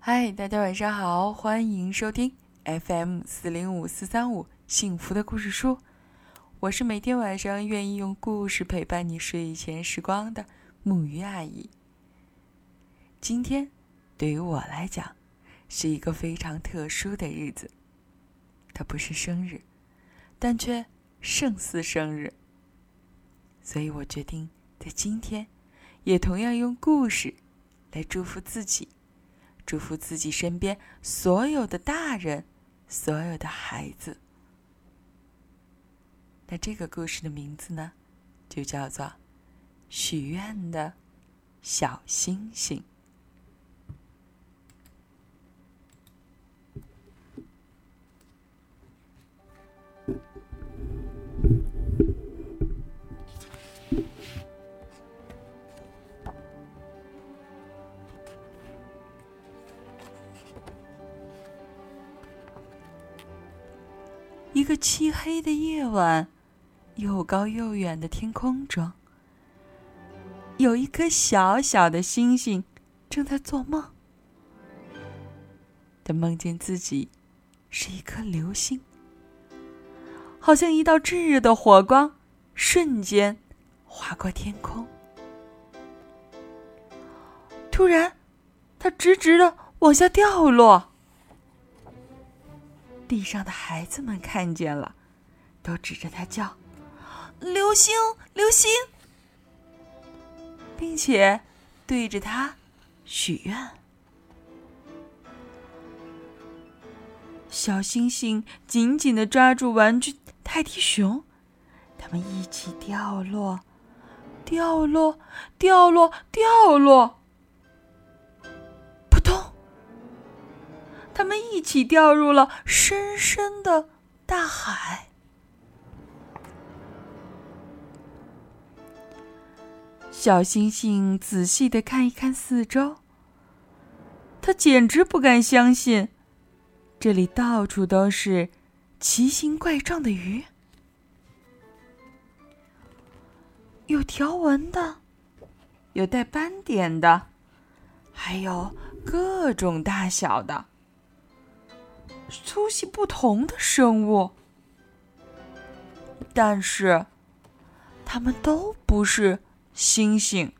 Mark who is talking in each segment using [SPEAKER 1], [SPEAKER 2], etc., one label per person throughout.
[SPEAKER 1] 嗨，大家晚上好，欢迎收听 FM 四零五四三五幸福的故事书。我是每天晚上愿意用故事陪伴你睡前时光的木鱼阿姨。今天对于我来讲是一个非常特殊的日子，它不是生日，但却胜似生日。所以我决定在今天也同样用故事来祝福自己。祝福自己身边所有的大人，所有的孩子。那这个故事的名字呢，就叫做《许愿的小星星》。一个漆黑的夜晚，又高又远的天空中，有一颗小小的星星正在做梦。他梦见自己是一颗流星，好像一道炙热的火光，瞬间划过天空。突然，它直直的往下掉落。地上的孩子们看见了，都指着他叫：“流星，流星！”并且对着他许愿。小星星紧紧的抓住玩具泰迪熊，他们一起掉落，掉落，掉落，掉落。他们一起掉入了深深的大海。小星星仔细的看一看四周，他简直不敢相信，这里到处都是奇形怪状的鱼，有条纹的，有带斑点的，还有各种大小的。粗细不同的生物，但是它们都不是星星。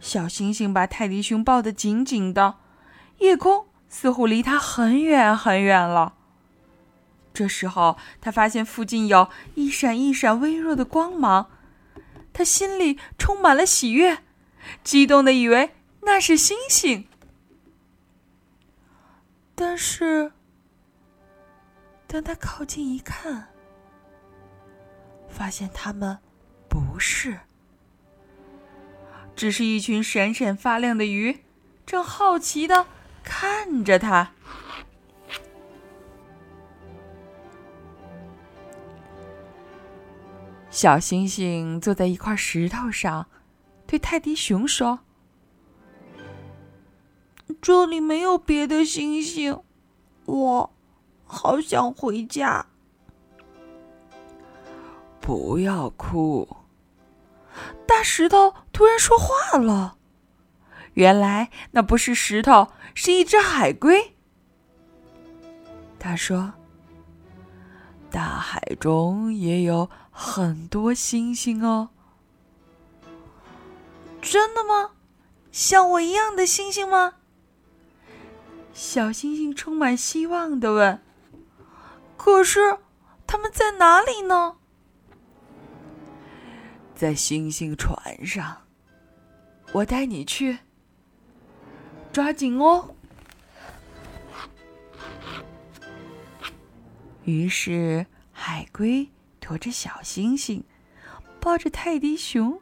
[SPEAKER 1] 小星星把泰迪熊抱得紧紧的，夜空似乎离它很远很远了。这时候，他发现附近有一闪一闪微弱的光芒，他心里充满了喜悦，激动的以为那是星星。但是，当他靠近一看，发现他们不是，只是一群闪闪发亮的鱼，正好奇的看着他。小星星坐在一块石头上，对泰迪熊说。这里没有别的星星，我好想回家。不要哭。大石头突然说话了，原来那不是石头，是一只海龟。他说：“大海中也有很多星星哦。”真的吗？像我一样的星星吗？小星星充满希望的问：“可是，他们在哪里呢？”在星星船上，我带你去。抓紧哦！于是，海龟驮着小星星，抱着泰迪熊，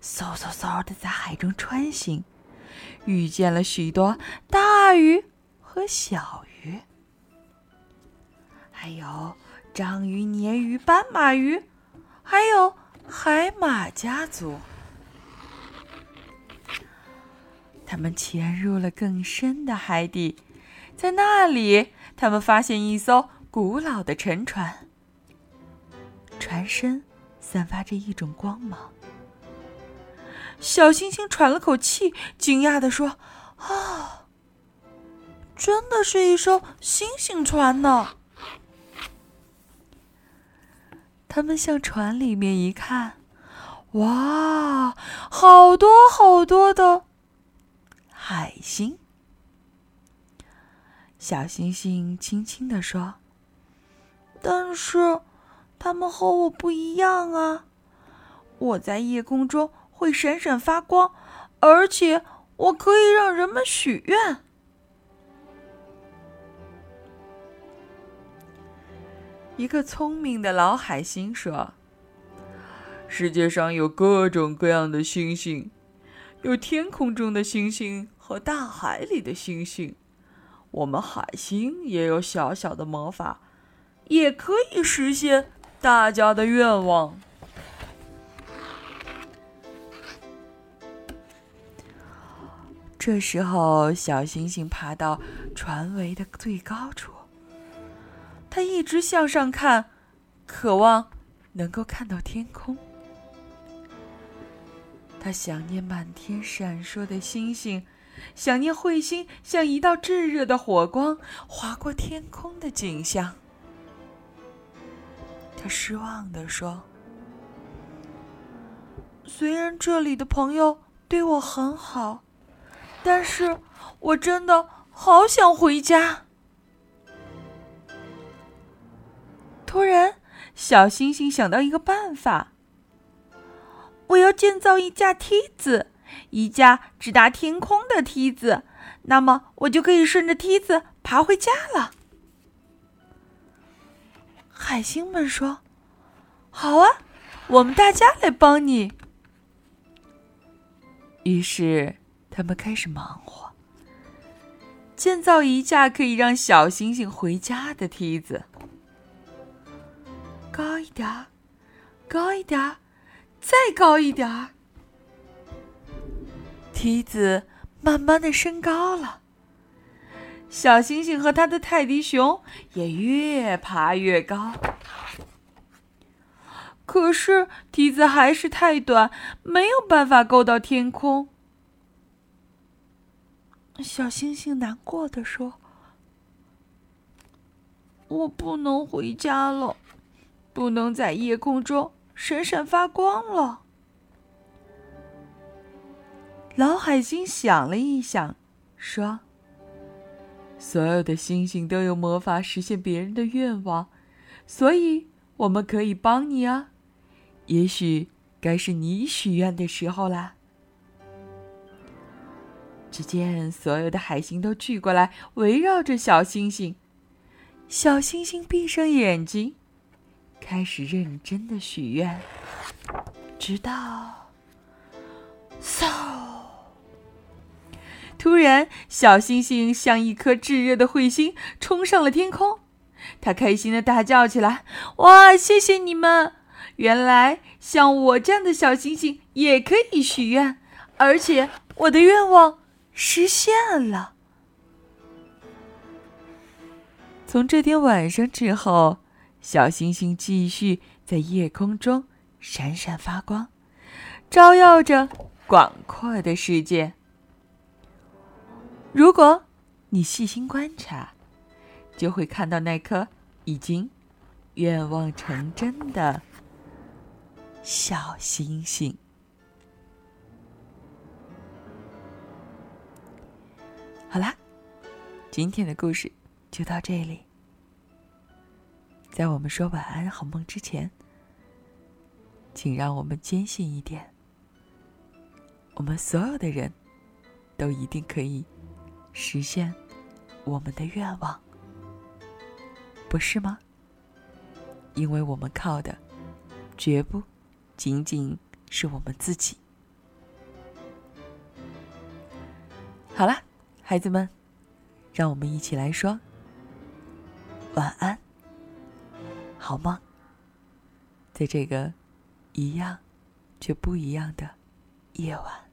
[SPEAKER 1] 嗖嗖嗖的在海中穿行，遇见了许多大鱼。和小鱼，还有章鱼、鲶鱼、斑马鱼，还有海马家族。他们潜入了更深的海底，在那里，他们发现一艘古老的沉船，船身散发着一种光芒。小星星喘了口气，惊讶地说：“啊，真的是一艘星星船呢！”他们向船里面一看，哇，好多好多的海星。小星星轻轻地说：“但是，它们和我不一样啊！我在夜空中会闪闪发光，而且我可以让人们许愿。”一个聪明的老海星说：“世界上有各种各样的星星，有天空中的星星和大海里的星星。我们海星也有小小的魔法，也可以实现大家的愿望。”这时候，小星星爬到船桅的最高处。他一直向上看，渴望能够看到天空。他想念满天闪烁的星星，想念彗星像一道炙热的火光划过天空的景象。他失望地说：“虽然这里的朋友对我很好，但是我真的好想回家。”突然，小星星想到一个办法。我要建造一架梯子，一架直达天空的梯子，那么我就可以顺着梯子爬回家了。海星们说：“好啊，我们大家来帮你。”于是，他们开始忙活，建造一架可以让小星星回家的梯子。高一点儿，高一点儿，再高一点儿。梯子慢慢的升高了，小星星和他的泰迪熊也越爬越高。可是梯子还是太短，没有办法够到天空。小星星难过的说：“我不能回家了。”不能在夜空中闪闪发光了。老海星想了一想，说：“所有的星星都有魔法实现别人的愿望，所以我们可以帮你啊。也许该是你许愿的时候啦。”只见所有的海星都聚过来，围绕着小星星。小星星闭上眼睛。开始认真的许愿，直到，嗖！突然，小星星像一颗炙热的彗星冲上了天空，他开心的大叫起来：“哇！谢谢你们！原来像我这样的小星星也可以许愿，而且我的愿望实现了。”从这天晚上之后。小星星继续在夜空中闪闪发光，照耀着广阔的世界。如果你细心观察，就会看到那颗已经愿望成真的小星星。好啦，今天的故事就到这里。在我们说晚安好梦之前，请让我们坚信一点：我们所有的人都一定可以实现我们的愿望，不是吗？因为我们靠的绝不仅仅是我们自己。好了，孩子们，让我们一起来说晚安。好吗？在这个一样却不一样的夜晚。